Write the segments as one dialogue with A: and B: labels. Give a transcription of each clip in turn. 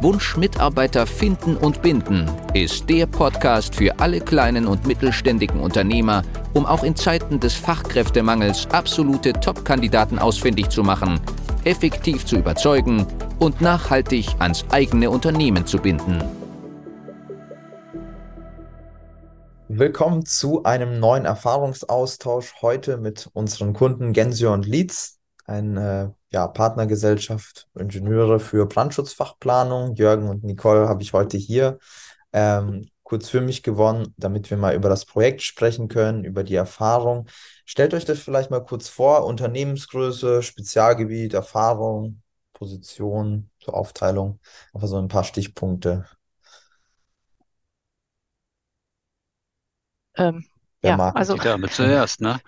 A: Wunsch Mitarbeiter finden und binden ist der Podcast für alle kleinen und mittelständigen Unternehmer, um auch in Zeiten des Fachkräftemangels absolute Top-Kandidaten ausfindig zu machen, effektiv zu überzeugen und nachhaltig ans eigene Unternehmen zu binden.
B: Willkommen zu einem neuen Erfahrungsaustausch heute mit unseren Kunden Gensio und Leeds eine ja, Partnergesellschaft, Ingenieure für Brandschutzfachplanung. Jürgen und Nicole habe ich heute hier ähm, kurz für mich gewonnen, damit wir mal über das Projekt sprechen können, über die Erfahrung. Stellt euch das vielleicht mal kurz vor, Unternehmensgröße, Spezialgebiet, Erfahrung, Position, so Aufteilung, einfach so ein paar Stichpunkte.
C: Ähm, ja, also.
D: Die Dame zuerst, ne?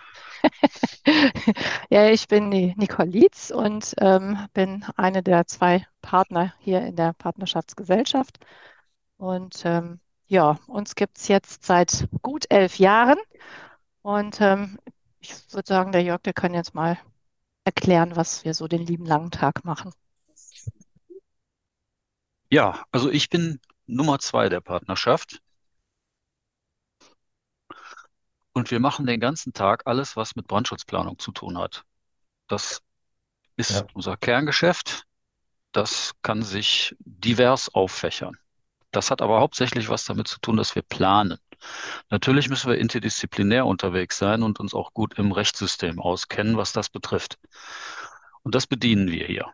C: Ja, ich bin die Nicole Lietz und ähm, bin eine der zwei Partner hier in der Partnerschaftsgesellschaft. Und ähm, ja, uns gibt es jetzt seit gut elf Jahren. Und ähm, ich würde sagen, der Jörg, der kann jetzt mal erklären, was wir so den lieben langen Tag machen.
D: Ja, also ich bin Nummer zwei der Partnerschaft. Und wir machen den ganzen Tag alles, was mit Brandschutzplanung zu tun hat. Das ist
B: Ja.
D: unser Kerngeschäft. Das kann sich divers auffächern. Das hat aber hauptsächlich was damit zu tun, dass wir planen. Natürlich müssen wir interdisziplinär unterwegs sein und uns auch gut im Rechtssystem auskennen, was das betrifft. Und das bedienen wir hier.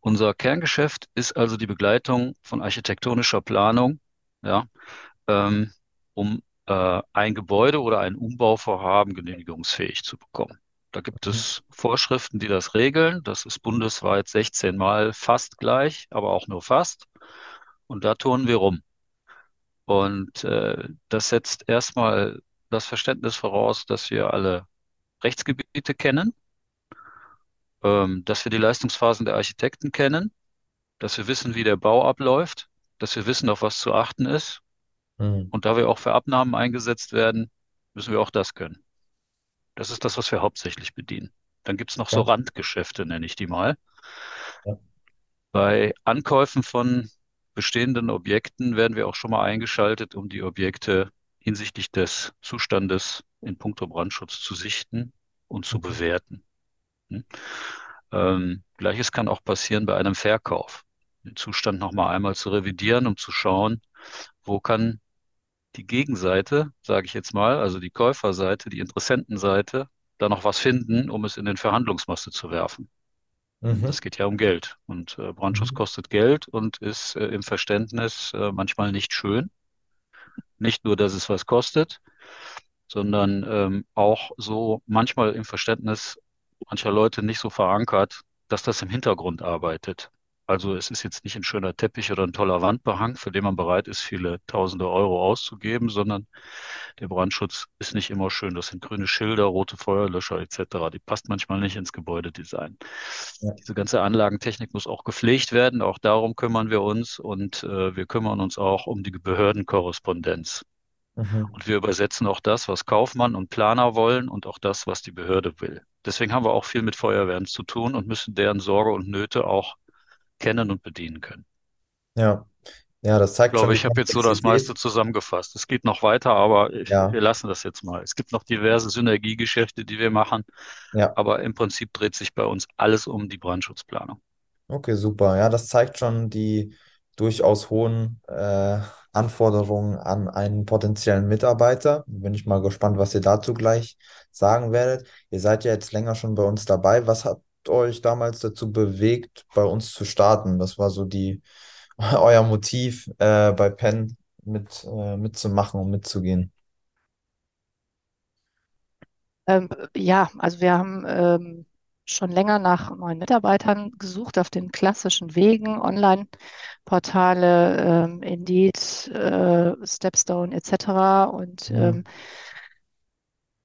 D: Unser Kerngeschäft ist also die Begleitung von architektonischer Planung, ja, ähm, um äh, ein Gebäude oder ein Umbauvorhaben genehmigungsfähig zu bekommen. Da gibt es Vorschriften, die das regeln. Das ist bundesweit 16 Mal fast gleich, aber auch nur fast. Und da turnen wir rum. Und äh, das setzt erstmal das Verständnis voraus, dass wir alle Rechtsgebiete kennen, ähm, dass wir die Leistungsphasen der Architekten kennen, dass wir wissen, wie der Bau abläuft, dass wir wissen, auf was zu achten ist.
B: Mhm.
D: Und da wir auch für Abnahmen eingesetzt werden, müssen wir auch das können. Das ist das, was wir hauptsächlich bedienen. Dann gibt's noch so
B: Ja.
D: Randgeschäfte, nenne ich die mal.
B: Ja.
D: Bei Ankäufen von bestehenden Objekten werden wir auch schon mal eingeschaltet, um die Objekte hinsichtlich des Zustandes in puncto Brandschutz zu sichten und zu bewerten. Hm? Ähm, Gleiches kann auch passieren bei einem Verkauf. Den Zustand nochmal einmal zu revidieren, um zu schauen, wo kann die Gegenseite, sage ich jetzt mal, also die Käuferseite, die Interessentenseite, da noch was finden, um es in den Verhandlungsmasse zu werfen.
B: Mhm.
D: Das geht ja um Geld. Und äh, Brandschutz
B: Mhm.
D: kostet Geld und ist äh, im Verständnis äh, manchmal nicht schön. Nicht nur, dass es was kostet, sondern ähm, auch so manchmal im Verständnis mancher Leute nicht so verankert, dass das im Hintergrund arbeitet. Also es ist jetzt nicht ein schöner Teppich oder ein toller Wandbehang, für den man bereit ist, viele tausende Euro auszugeben, sondern der Brandschutz ist nicht immer schön. Das sind grüne Schilder, rote Feuerlöscher etc. Die passt manchmal nicht ins Gebäudedesign.
B: Ja.
D: Diese ganze Anlagentechnik muss auch gepflegt werden. Auch darum kümmern wir uns und äh, wir kümmern uns auch um die Behördenkorrespondenz.
B: Mhm.
D: Und wir übersetzen auch das, was Kaufmann und Planer wollen und auch das, was die Behörde will. Deswegen haben wir auch viel mit Feuerwehren zu tun und müssen deren Sorge und Nöte auch kennen und bedienen können.
B: Ja. Ja, das
D: Ich
B: zeigt schon
D: glaube,
B: die
D: ich habe jetzt so das meiste zusammengefasst. Es geht noch weiter, aber ich,
B: Ja.
D: wir lassen das jetzt mal. Es gibt noch diverse Synergiegeschäfte, die wir machen,
B: Ja.
D: aber im Prinzip dreht sich bei uns alles um die Brandschutzplanung.
B: Okay, super. Ja, das zeigt schon die durchaus hohen äh, Anforderungen an einen potenziellen Mitarbeiter. Bin ich mal gespannt, was ihr dazu gleich sagen werdet. Ihr seid ja jetzt länger schon bei uns dabei. Was hat euch damals dazu bewegt, bei uns zu starten? Was war so die euer Motiv, äh, bei Penn mit, äh, mitzumachen und mitzugehen?
C: Ähm, ja, also wir haben ähm, schon länger nach neuen Mitarbeitern gesucht auf den klassischen Wegen, Online-Portale, ähm, Indeed, äh, Stepstone etc. Und
B: Mhm.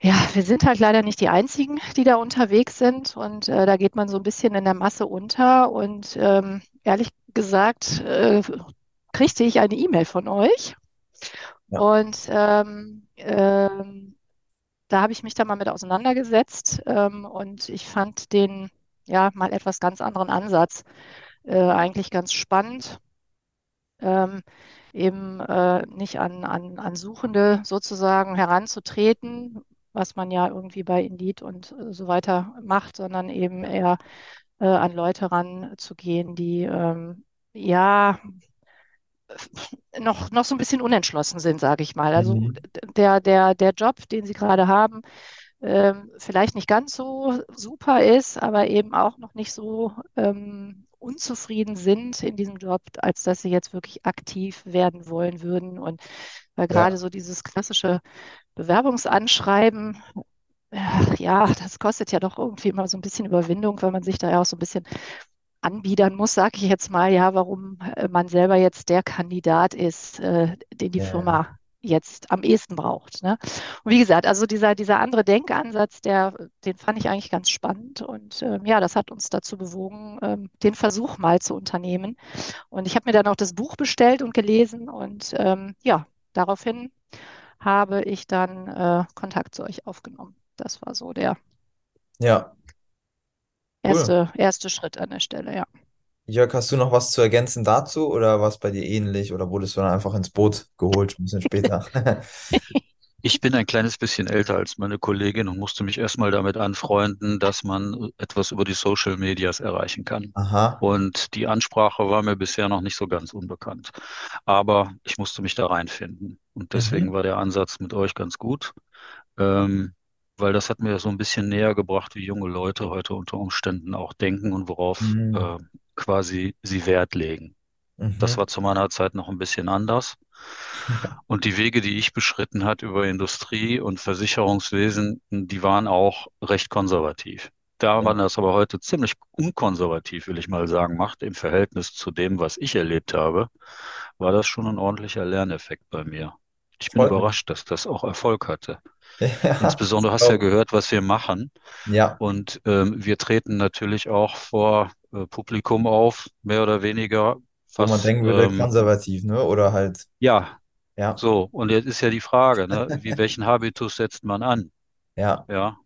C: Ja, wir sind halt leider nicht die Einzigen, die da unterwegs sind. Und äh, da geht man so ein bisschen in der Masse unter. Und ähm, ehrlich gesagt, äh, kriegte ich eine E-Mail von euch.
B: Ja.
C: Und ähm, ähm, da habe ich mich dann mal mit auseinandergesetzt ähm, und ich fand den ja mal etwas ganz anderen Ansatz äh, eigentlich ganz spannend. Ähm, eben äh, nicht an, an, an Suchende sozusagen heranzutreten, was man ja irgendwie bei Indeed und äh, so weiter macht, sondern eben eher äh, an Leute ranzugehen, die ähm, ja noch, noch so ein bisschen unentschlossen sind, sage ich mal. Also
B: Mhm.
C: der, der, der Job, den sie gerade haben, ähm, vielleicht nicht ganz so super ist, aber eben auch noch nicht so ähm, unzufrieden sind in diesem Job, als dass sie jetzt wirklich aktiv werden wollen würden. Und weil gerade
B: Ja,
C: so dieses klassische Bewerbungsanschreiben, ja, das kostet ja doch irgendwie immer so ein bisschen Überwindung, weil man sich da ja auch so ein bisschen anbiedern muss, sage ich jetzt mal, ja, warum äh, man selber jetzt der Kandidat ist, äh, den die
B: ja.
C: Firma jetzt am ehesten braucht. Ne? Und wie gesagt, also dieser, dieser andere Denkansatz, der, den fand ich eigentlich ganz spannend. Und ähm, ja, das hat uns dazu bewogen, ähm, den Versuch mal zu unternehmen. Und ich habe mir dann auch das Buch bestellt und gelesen. Und ähm, ja, daraufhin habe ich dann äh, Kontakt zu euch aufgenommen. Das war so der
B: Ja, cool.
C: erste, erste Schritt an der Stelle, ja.
B: Jörg, hast du noch was zu ergänzen dazu oder war es bei dir ähnlich oder wurdest du dann einfach ins Boot geholt, ein bisschen später?
D: Ich bin ein kleines bisschen älter als meine Kollegin und musste mich erstmal damit anfreunden, dass man etwas über die Social Medias erreichen kann.
B: Aha.
D: Und die Ansprache war mir bisher noch nicht so ganz unbekannt. Aber ich musste mich da reinfinden. Und deswegen
B: Mhm.
D: war der Ansatz mit euch ganz gut, ähm, weil das hat mir so ein bisschen näher gebracht, wie junge Leute heute unter Umständen auch denken und worauf
B: Mhm.
D: äh, quasi sie Wert legen. Das
B: Mhm.
D: war zu meiner Zeit noch ein bisschen anders. Und die Wege, die ich beschritten hat über Industrie und Versicherungswesen, die waren auch recht konservativ. Da man das aber heute ziemlich unkonservativ, will ich mal sagen, macht im Verhältnis zu dem, was ich erlebt habe, war das schon ein ordentlicher Lerneffekt bei mir. Ich bin
B: mich.
D: überrascht, dass das auch Erfolg hatte.
B: Ja,
D: Insbesondere hast du ja gehört, was wir machen.
B: ich. Ja,
D: Und ähm, wir treten natürlich auch vor äh, Publikum auf, mehr oder weniger,
B: wo man
D: was
B: denken würde,
D: ähm,
B: konservativ, ne? Oder halt,
D: ja,
B: ja,
D: so. Und jetzt ist ja die Frage, ne, wie welchen Habitus setzt man an?
B: ja.
D: Ja.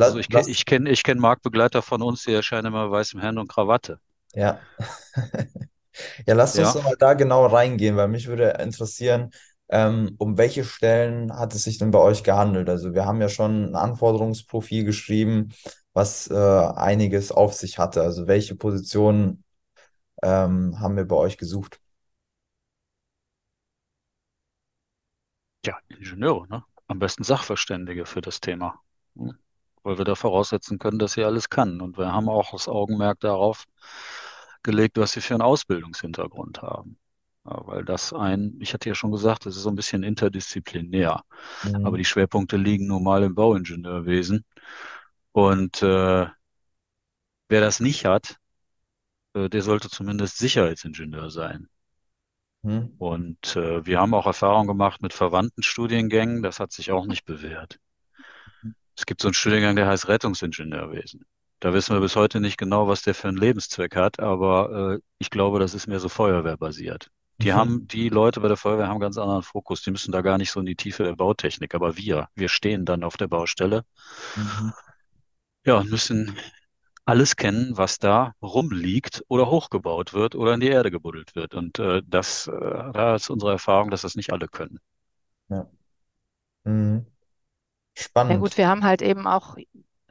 D: Also
B: La
D: ich kenne
B: lass,
D: ich kenn, ich kenn Marktbegleiter von uns, die erscheinen immer weiß im Hemd und Krawatte.
B: ja. Ja, lasst uns
D: Ja.
B: doch mal da genau reingehen, weil mich würde interessieren, ähm, um welche Stellen hat es sich denn bei euch gehandelt? Also wir haben ja schon ein Anforderungsprofil geschrieben, was äh, einiges auf sich hatte. Also welche Positionen ähm, haben wir bei euch gesucht?
D: Ja, Ingenieure, ne? Am besten Sachverständige für das Thema. Hm? Weil wir da voraussetzen können, dass sie alles kann. Und wir haben auch das Augenmerk darauf gelegt, was sie für einen Ausbildungshintergrund haben. Weil das ein, ich hatte ja schon gesagt, das ist so ein bisschen interdisziplinär. Aber
B: Mhm.
D: die Schwerpunkte liegen nun mal im Bauingenieurwesen. Und äh, wer das nicht hat, äh, der sollte zumindest Sicherheitsingenieur sein.
B: Mhm.
D: Und äh, wir haben auch Erfahrung gemacht mit verwandten Studiengängen. Das hat sich auch nicht bewährt. Es gibt so einen Studiengang, der heißt Rettungsingenieurwesen. Da wissen wir bis heute nicht genau, was der für einen Lebenszweck hat, aber äh, ich glaube, das ist mehr so feuerwehrbasiert. Die haben, die Leute bei der Feuerwehr haben einen ganz anderen Fokus. Die müssen da gar nicht so in die Tiefe der Bautechnik. Aber wir, wir stehen dann auf der Baustelle,
B: Mhm.
D: ja, und müssen alles kennen, was da rumliegt oder hochgebaut wird oder in die Erde gebuddelt wird. Und äh, das, äh, da ist unsere Erfahrung, dass das nicht alle können.
B: Ja. Mhm.
C: Ja
B: Spannend.
C: gut, wir haben halt eben auch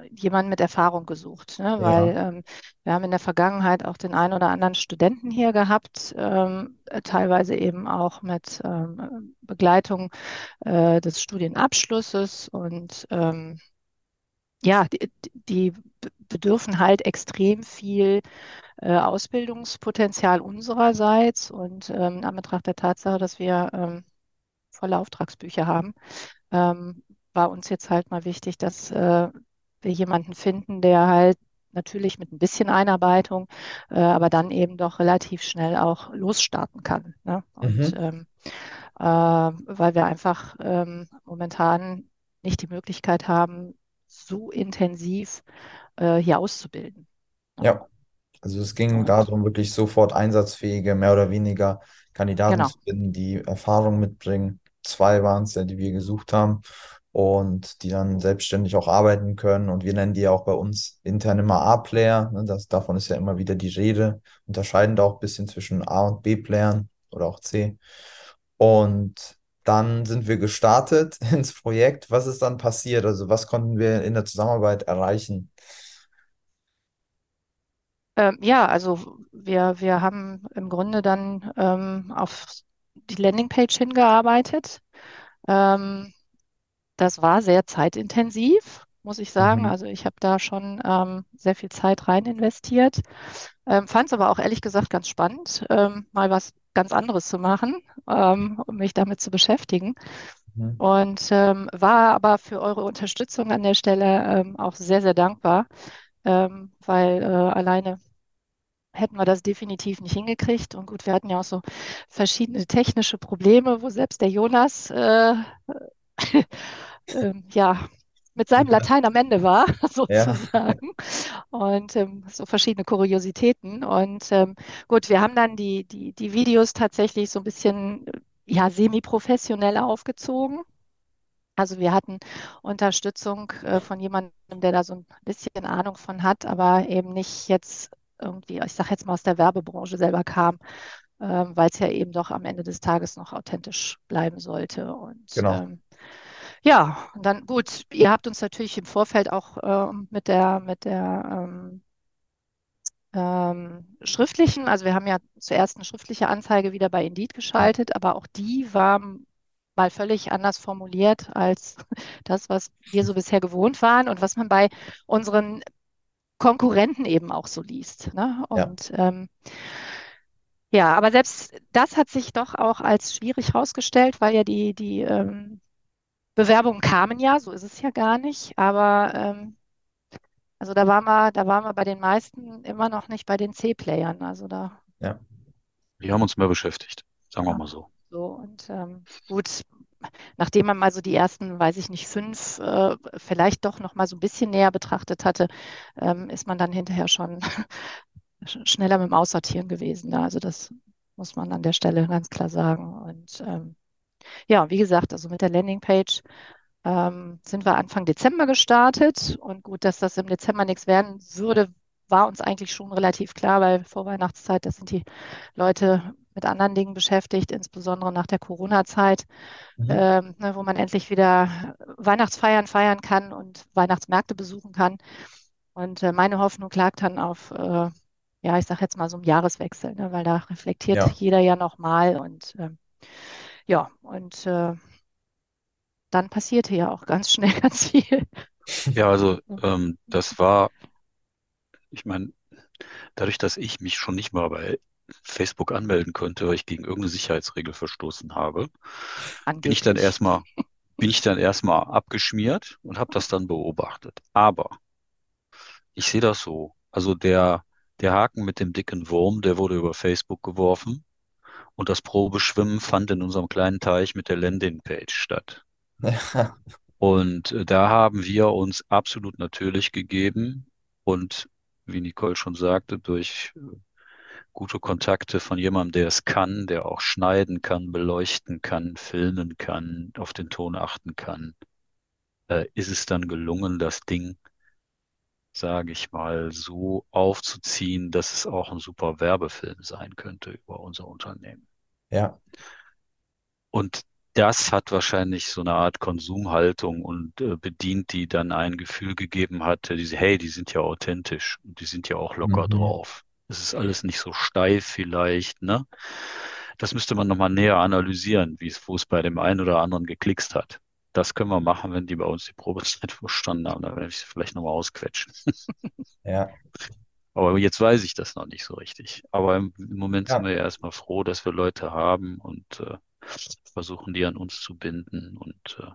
C: jemanden mit Erfahrung gesucht, ne?
B: Ja.
C: Weil ähm, wir haben in der Vergangenheit auch den einen oder anderen Studenten hier gehabt, ähm, äh, teilweise eben auch mit ähm, Begleitung äh, des Studienabschlusses und ähm, ja, die, die bedürfen halt extrem viel äh, Ausbildungspotenzial unsererseits und ähm, in Anbetracht der Tatsache, dass wir ähm, volle Auftragsbücher haben, ähm, war uns jetzt halt mal wichtig, dass äh, wir jemanden finden, der halt natürlich mit ein bisschen Einarbeitung, äh, aber dann eben doch relativ schnell auch losstarten kann. Ne? Und
B: Mhm.
C: ähm, äh, weil wir einfach ähm, momentan nicht die Möglichkeit haben, so intensiv äh, hier auszubilden. Ne?
B: Ja, also es ging
C: Und
B: darum, wirklich sofort einsatzfähige, mehr oder weniger Kandidaten
C: genau,
B: zu finden, die Erfahrung mitbringen. Zwei waren es ja, die wir gesucht haben und die dann selbstständig auch arbeiten können. Und wir nennen die ja auch bei uns intern immer A-Player. Ne? Das, davon ist ja immer wieder die Rede. Unterscheiden da auch ein bisschen zwischen A- und B-Playern oder auch C. Und dann sind wir gestartet ins Projekt. Was ist dann passiert? Also was konnten wir in der Zusammenarbeit erreichen?
C: Ähm, ja, also wir, wir haben im Grunde dann ähm, auf die Landingpage hingearbeitet. Ähm, das war sehr zeitintensiv, muss ich sagen.
B: Mhm.
C: Also ich habe da schon ähm, sehr viel Zeit rein investiert. Ähm, fand es aber auch ehrlich gesagt ganz spannend, ähm, mal was ganz anderes zu machen, ähm, um mich damit zu beschäftigen.
B: Mhm.
C: Und ähm, war aber für eure Unterstützung an der Stelle ähm, auch sehr, sehr dankbar, weil äh, alleine hätten wir das definitiv nicht hingekriegt. Und gut, wir hatten ja auch so verschiedene technische Probleme, wo selbst der Jonas äh, ähm, ja mit seinem Latein am Ende war,
B: Ja,
C: sozusagen. Und ähm, so verschiedene Kuriositäten. Und ähm, gut, wir haben dann die, die, die Videos tatsächlich so ein bisschen äh, ja, semi-professionell aufgezogen. Also wir hatten Unterstützung äh, von jemandem, der da so ein bisschen Ahnung von hat, aber eben nicht jetzt irgendwie, ich sage jetzt mal aus der Werbebranche selber kam, ähm, weil es ja eben doch am Ende des Tages noch authentisch bleiben sollte. Und
B: genau.
C: ähm, ja, dann gut, ihr habt uns natürlich im Vorfeld auch ähm, mit der, mit der ähm, ähm, schriftlichen, also wir haben ja zuerst eine schriftliche Anzeige wieder bei Indeed
B: Ja,
C: geschaltet, aber auch die war mal völlig anders formuliert als das, was wir so bisher gewohnt waren und was man bei unseren Konkurrenten eben auch so liest. Ne?
B: ja,
C: Und ähm, ja, aber selbst das hat sich doch auch als schwierig herausgestellt, weil ja die, die ähm, Bewerbungen kamen ja, so ist es ja gar nicht, aber ähm, also da waren wir, da waren wir bei den meisten immer noch nicht bei den C-Playern. Also da,
B: ja,
D: Die haben uns mehr beschäftigt, sagen wir
C: ja,
D: mal so.
C: so und ähm, gut, nachdem man mal so die ersten, weiß ich nicht, fünf äh, vielleicht doch noch mal so ein bisschen näher betrachtet hatte, ähm, ist man dann hinterher schon sch- schneller mit dem Aussortieren gewesen. Ne? Also das muss man an der Stelle ganz klar sagen. Und ähm, ja, wie gesagt, also mit der Landingpage ähm, sind wir Anfang Dezember gestartet. Und gut, dass das im Dezember nichts werden würde, war uns eigentlich schon relativ klar, weil vor Weihnachtszeit, da sind die Leute mit anderen Dingen beschäftigt, insbesondere nach der Corona-Zeit,
B: mhm.
C: ähm, ne, wo man endlich wieder Weihnachtsfeiern feiern kann und Weihnachtsmärkte besuchen kann. Und äh, meine Hoffnung lag dann auf, äh, ja, ich sage jetzt mal so einen Jahreswechsel, ne, weil da reflektiert
B: Ja,
C: jeder ja nochmal und ähm, ja, und äh, dann passierte ja auch ganz schnell ganz viel.
D: Ja, also ähm, das war, ich meine, dadurch, dass ich mich schon nicht mal bei Facebook anmelden konnte, weil ich gegen irgendeine Sicherheitsregel verstoßen habe, bin ich dann
C: Angeblich.
D: erstmal, bin ich dann erstmal abgeschmiert und habe das dann beobachtet. Aber ich sehe das so. Also der, der Haken mit dem dicken Wurm, der wurde über Facebook geworfen und das Probeschwimmen fand in unserem kleinen Teich mit der Landingpage statt.
B: ja,
D: Und äh, da haben wir uns absolut natürlich gegeben und wie Nicole schon sagte, durch äh, gute Kontakte von jemandem, der es kann, der auch schneiden kann, beleuchten kann, filmen kann, auf den Ton achten kann, äh, ist es dann gelungen, das Ding, sage ich mal, so aufzuziehen, dass es auch ein super Werbefilm sein könnte über unser Unternehmen.
B: ja,
D: Und das hat wahrscheinlich so eine Art Konsumhaltung und äh, bedient, die dann ein Gefühl gegeben hatte, diese, hey, die sind ja authentisch und die sind ja auch locker
B: mhm.
D: drauf. Es ist alles nicht so steif vielleicht, ne? Das müsste man nochmal näher analysieren, wie es, wo es bei dem einen oder anderen geklickst hat. Das können wir machen, wenn die bei uns die Probezeit verstanden haben. Da werde ich sie vielleicht nochmal ausquetschen.
B: Ja,
D: Aber jetzt weiß ich das noch nicht so richtig. Aber im, im Moment sind
B: ja,
D: wir ja erstmal froh, dass wir Leute haben und äh, versuchen, die an uns zu binden. Und äh,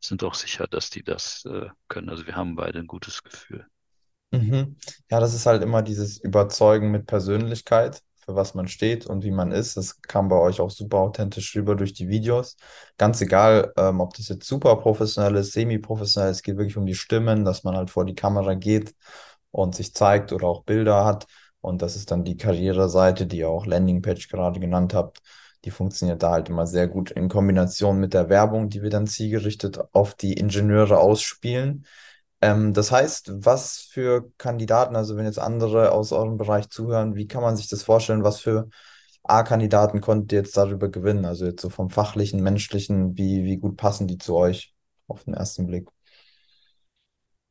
D: sind auch sicher, dass die das äh, können. Also wir haben beide ein gutes Gefühl.
B: Mhm. Ja, das ist halt immer dieses Überzeugen mit Persönlichkeit, für was man steht und wie man ist. Das kam bei euch auch super authentisch rüber durch die Videos. Ganz egal, ähm, ob das jetzt super professionell ist, semi-professionell, es geht wirklich um die Stimmen, dass man halt vor die Kamera geht und sich zeigt oder auch Bilder hat. Und das ist dann die Karriereseite, die ihr auch Landingpage gerade genannt habt. Die funktioniert da halt immer sehr gut in Kombination mit der Werbung, die wir dann zielgerichtet auf die Ingenieure ausspielen. Ähm, das heißt, was für Kandidaten, also wenn jetzt andere aus eurem Bereich zuhören, wie kann man sich das vorstellen, was für A-Kandidaten konntet ihr jetzt darüber gewinnen? Also jetzt so vom fachlichen, menschlichen, wie, wie gut passen die zu euch auf den ersten Blick?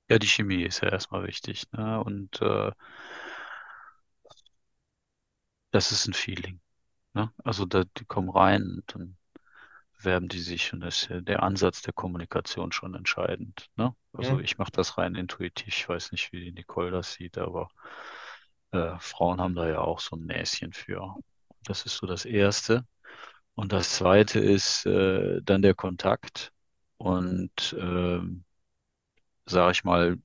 D: Ja, die Chemie ist ja erstmal wichtig, ne? Und äh, das ist ein Feeling, ne? Also da, die kommen rein und dann werben die sich und das ist ja der Ansatz der Kommunikation schon entscheidend, ne? Also
B: Mhm.
D: ich mache das rein intuitiv. Ich weiß nicht, wie die Nicole das sieht, aber äh, Frauen haben da ja auch so ein Näschen für. Das ist so das Erste. Und das Zweite ist äh, dann der Kontakt und ähm, sage ich mal,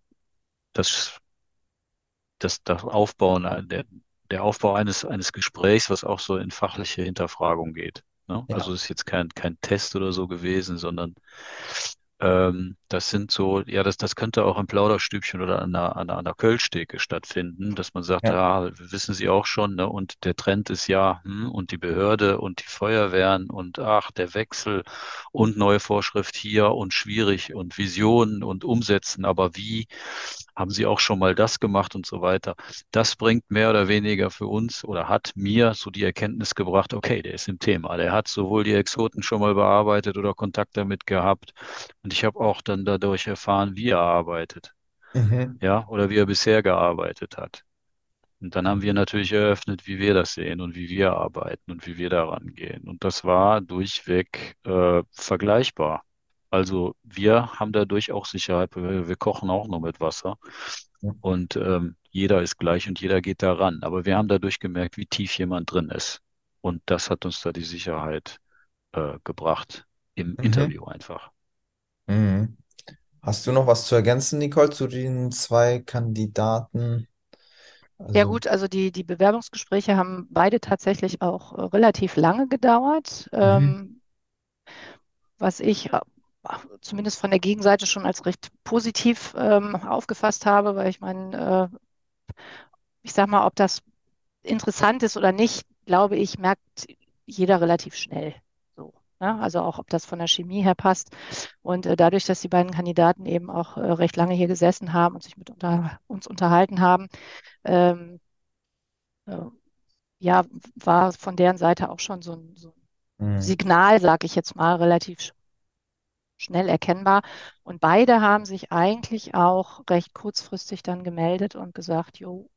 D: das das, das Aufbauen, äh, der, der Aufbau eines, eines Gesprächs, was auch so in fachliche Hinterfragung geht. Ne? Also
B: Ja.
D: es ist jetzt kein, kein Test oder so gewesen, sondern ähm, das sind so, ja, das, das könnte auch im Plauderstübchen oder an einer, an einer, Kölschtheke stattfinden, dass man sagt,
B: Ja.
D: ja, wissen Sie auch schon, ne? Und der Trend ist ja, hm, und die Behörde und die Feuerwehren und ach, der Wechsel und neue Vorschrift hier und schwierig und Visionen und umsetzen, aber wie haben Sie auch schon mal das gemacht und so weiter. Das bringt mehr oder weniger für uns oder hat mir so die Erkenntnis gebracht, okay, der ist im Thema. Der hat sowohl die Exoten schon mal bearbeitet oder Kontakt damit gehabt. Und ich habe auch dann dadurch erfahren, wie er arbeitet,
B: Mhm.
D: ja, oder wie er bisher gearbeitet hat. Und dann haben wir natürlich eröffnet, wie wir das sehen und wie wir arbeiten und wie wir daran gehen. Und das war durchweg äh, vergleichbar. Also wir haben dadurch auch Sicherheit, wir, wir kochen auch nur mit Wasser und ähm, jeder ist gleich und jeder geht da ran. Aber wir haben dadurch gemerkt, wie tief jemand drin ist. Und das hat uns da die Sicherheit äh, gebracht im
B: Mhm.
D: Interview einfach.
B: Mhm. Hast du noch was zu ergänzen, Nicole, zu den zwei Kandidaten?
C: Ja
B: Also,
C: gut, also die, die Bewerbungsgespräche haben beide tatsächlich auch äh, relativ lange gedauert.
B: mhm.
C: Ähm, was ich äh, zumindest von der Gegenseite schon als recht positiv ähm, aufgefasst habe, weil ich meine, äh, ich sag mal, ob das interessant ist oder nicht, glaube ich, merkt jeder relativ schnell. So, ne? Also auch, ob das von der Chemie her passt. Und äh, dadurch, dass die beiden Kandidaten eben auch äh, recht lange hier gesessen haben und sich mit unter, uns unterhalten haben, ähm, äh, ja, war von deren Seite auch schon so ein, so ein
B: Mhm.
C: Signal, sage ich jetzt mal, relativ schnell erkennbar. Und beide haben sich eigentlich auch recht kurzfristig dann gemeldet und gesagt, jo,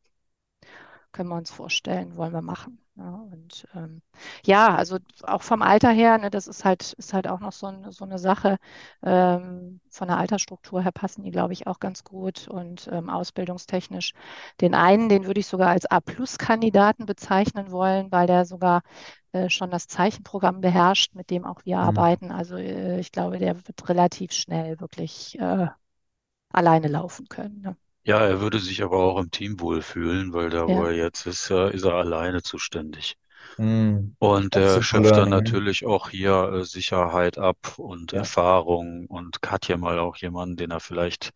C: können wir uns vorstellen, wollen wir machen. Ja, und ähm, ja, also auch vom Alter her, ne, das ist halt, ist halt auch noch so, ein, so eine Sache. Ähm, von der Altersstruktur her passen die, glaube ich, auch ganz gut und ähm, ausbildungstechnisch. Den einen, den würde ich sogar als A-Plus-Kandidaten bezeichnen wollen, weil der sogar äh, schon das Zeichenprogramm beherrscht, mit dem auch wir
B: Mhm.
C: arbeiten. Also äh, ich glaube, der wird relativ schnell wirklich äh, alleine laufen können. Ne?
D: Ja, er würde sich aber auch im Team wohlfühlen, weil da, wo
C: Ja,
D: er jetzt ist, äh, ist er alleine zuständig.
B: Mhm.
D: Und er schöpft dann natürlich auch hier äh, Sicherheit ab und
B: Ja,
D: Erfahrung und hat ja mal auch jemanden, den er vielleicht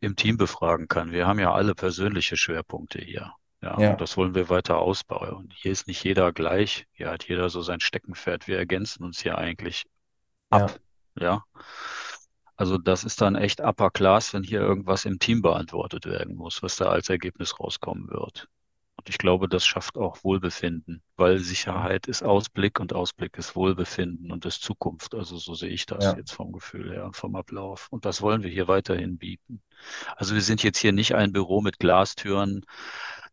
D: im Team befragen kann. Wir haben ja alle persönliche Schwerpunkte hier. Ja, und
B: ja,
D: das wollen wir weiter ausbauen. Und hier ist nicht jeder gleich. Hier hat jeder so sein Steckenpferd. Wir ergänzen uns hier eigentlich
B: ja,
D: ab. Ja. Also das ist dann echt upper class, wenn hier irgendwas im Team beantwortet werden muss, was da als Ergebnis rauskommen wird. Und ich glaube, das schafft auch Wohlbefinden, weil Sicherheit ist Ausblick und Ausblick ist Wohlbefinden und ist Zukunft. Also so sehe ich das
B: ja.
D: jetzt vom Gefühl her und vom Ablauf. Und das wollen wir hier weiterhin bieten. Also wir sind jetzt hier nicht ein Büro mit Glastüren,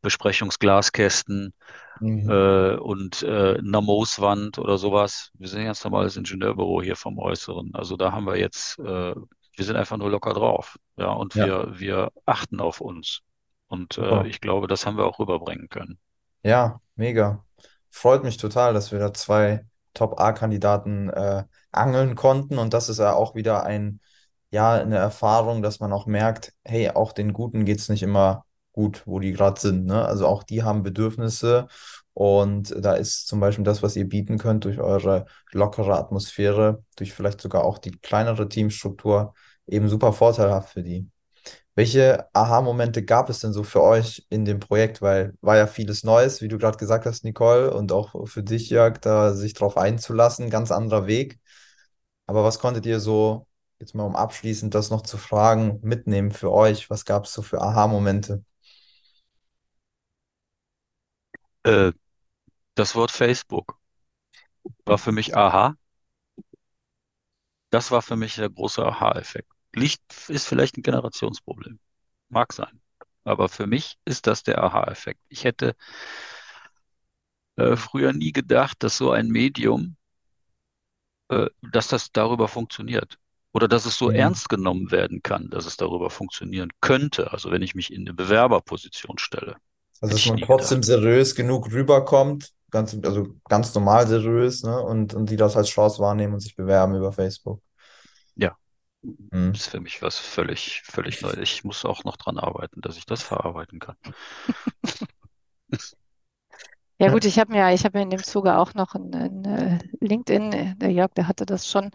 D: Besprechungsglaskästen
B: Mhm.
D: äh, und äh, einer Mooswand oder sowas. Wir sind ein ganz normales Ingenieurbüro hier vom Äußeren. Also da haben wir jetzt, äh, wir sind einfach nur locker drauf. Ja, und
B: Ja,
D: wir, wir achten auf uns. Und äh, ich glaube, das haben wir auch rüberbringen können.
B: Ja, mega. Freut mich total, dass wir da zwei Top-A-Kandidaten äh, angeln konnten. Und das ist ja auch wieder ein, ja, eine Erfahrung, dass man auch merkt, hey, auch den Guten geht es nicht immer gut, wo die gerade sind. Ne? Also auch die haben Bedürfnisse und da ist zum Beispiel das, was ihr bieten könnt durch eure lockere Atmosphäre, durch vielleicht sogar auch die kleinere Teamstruktur, eben super vorteilhaft für die. Welche Aha-Momente gab es denn so für euch in dem Projekt? Weil war ja vieles Neues, wie du gerade gesagt hast, Nicole, und auch für dich, Jörg, da sich drauf einzulassen, ganz anderer Weg. Aber was konntet ihr so, jetzt mal um abschließend das noch zu fragen, mitnehmen für euch? Was gab es so für Aha-Momente?
D: Äh, das Wort Facebook war für mich aha. Das war für mich der große Aha-Effekt. Licht ist vielleicht ein Generationsproblem. Mag sein. Aber für mich ist das der Aha-Effekt. Ich hätte äh, früher nie gedacht, dass so ein Medium, äh, dass das darüber funktioniert. Oder dass es so
B: Mhm.
D: ernst genommen werden kann, dass es darüber funktionieren könnte. Also wenn ich mich in eine Bewerberposition stelle.
B: Also, dass man trotzdem seriös genug rüberkommt, ganz, also ganz normal seriös, ne? Und, und die das als Chance wahrnehmen und sich bewerben über Facebook.
D: Ja,
B: Mhm.
D: ist für mich was völlig, völlig Neues. Ich muss auch noch dran arbeiten, dass ich das verarbeiten kann.
C: Ja gut, ich habe mir, ich habe mir in dem Zuge auch noch ein, ein äh, LinkedIn, der Jörg, der hatte das schon,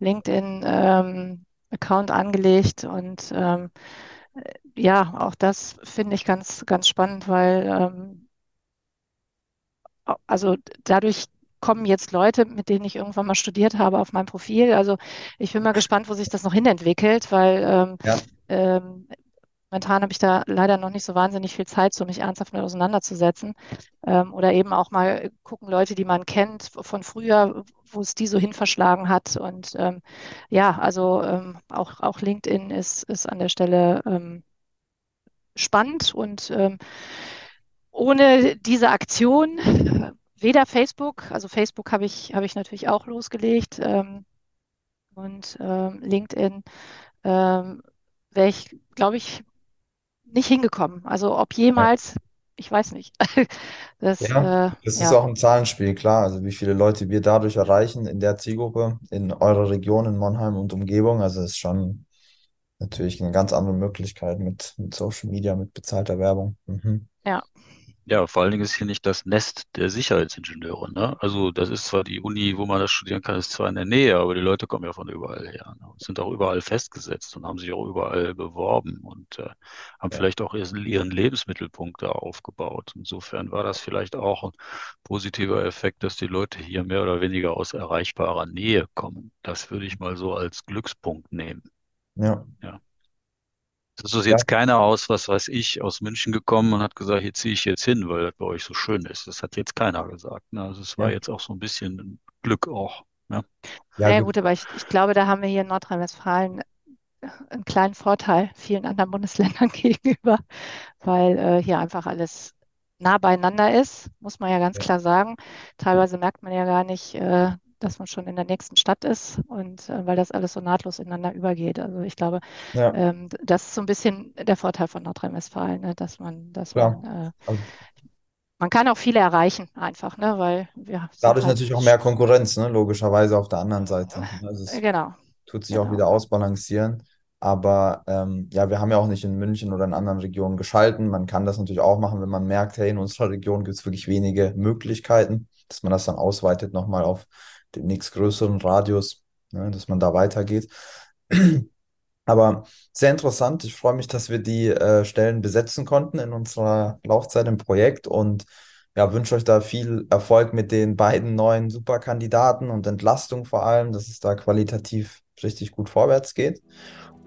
C: LinkedIn-Account angelegt und ähm, äh, ja, auch das finde ich ganz, ganz spannend, weil ähm, also dadurch kommen jetzt Leute, mit denen ich irgendwann mal studiert habe, auf mein Profil. Also ich bin mal gespannt, wo sich das noch hinentwickelt, weil ähm,
B: ja,
C: ähm, momentan habe ich da leider noch nicht so wahnsinnig viel Zeit, so mich ernsthaft mit auseinanderzusetzen. Ähm, oder eben auch mal gucken, Leute, die man kennt von früher, wo es die so hin verschlagen hat. Und ähm, ja, also ähm, auch, auch LinkedIn ist, ist an der Stelle ähm, spannend und ähm, ohne diese Aktion, äh, weder Facebook, also Facebook habe ich, habe ich natürlich auch losgelegt ähm, und LinkedIn wäre ich, glaube ich, nicht hingekommen. Also ob
B: ja.
C: jemals, ich weiß nicht. Das,
B: Ja,
C: äh,
B: das ist
C: ja,
B: auch ein Zahlenspiel, klar. Also wie viele Leute wir dadurch erreichen in der Zielgruppe, in eurer Region, in Monheim und Umgebung. Also ist schon natürlich eine ganz andere Möglichkeit mit, mit Social Media, mit bezahlter Werbung. Mhm.
C: ja,
D: Ja, vor allen Dingen ist hier nicht das Nest der Sicherheitsingenieure, ne? Also das ist zwar die Uni, wo man das studieren kann, ist zwar in der Nähe, aber die Leute kommen ja von überall her, ne? Und sind auch überall festgesetzt und haben sich auch überall beworben und äh, haben
B: Ja,
D: vielleicht auch ihren, ihren Lebensmittelpunkt da aufgebaut. Insofern war das vielleicht auch ein positiver Effekt, dass die Leute hier mehr oder weniger aus erreichbarer Nähe kommen. Das würde ich mal so als Glückspunkt nehmen.
B: ja,
D: Ja. Das ist
B: ja,
D: jetzt keiner aus, was weiß ich, aus München gekommen und hat gesagt, hier ziehe ich jetzt hin, weil das bei euch so schön ist. Das hat jetzt keiner gesagt. Ne? Also es war
B: ja,
D: jetzt auch so ein bisschen ein Glück auch. Ne?
B: ja,
C: naja
B: gut.
C: gut, aber ich, ich glaube, da haben wir hier in Nordrhein-Westfalen einen kleinen Vorteil vielen anderen Bundesländern gegenüber, weil äh, hier einfach alles nah beieinander ist, muss man ja ganz
B: Ja,
C: klar sagen. Teilweise merkt man ja gar nicht, äh, dass man schon in der nächsten Stadt ist und äh, weil das alles so nahtlos ineinander übergeht. Also ich glaube,
B: ja,
C: ähm, das ist so ein bisschen der Vorteil von Nordrhein-Westfalen, ne? Dass man, dass
B: klar.
C: man, äh,
B: Also
C: man kann auch viele erreichen einfach, ne? Weil wir
B: dadurch
C: halt,
B: natürlich auch mehr Konkurrenz, ne? Logischerweise auf der anderen Seite. Also es
C: genau,
B: tut sich auch
C: genau,
B: wieder ausbalancieren. Aber ähm, ja, wir haben ja auch nicht in München oder in anderen Regionen geschalten. Man kann das natürlich auch machen, wenn man merkt, hey, in unserer Region gibt es wirklich wenige Möglichkeiten, dass man das dann ausweitet nochmal auf den nächstgrößeren Radius, ne, dass man da weitergeht. Aber sehr interessant. Ich freue mich, dass wir die äh, Stellen besetzen konnten in unserer Laufzeit im Projekt und ja, wünsche euch da viel Erfolg mit den beiden neuen Superkandidaten und Entlastung vor allem, dass es da qualitativ richtig gut vorwärts geht.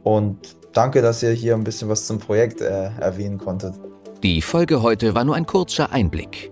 B: Und danke, dass ihr hier ein bisschen was zum Projekt äh, erwähnen konntet.
A: Die Folge heute war nur ein kurzer Einblick.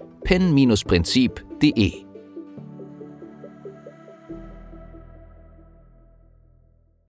A: www.pen-prinzip.de.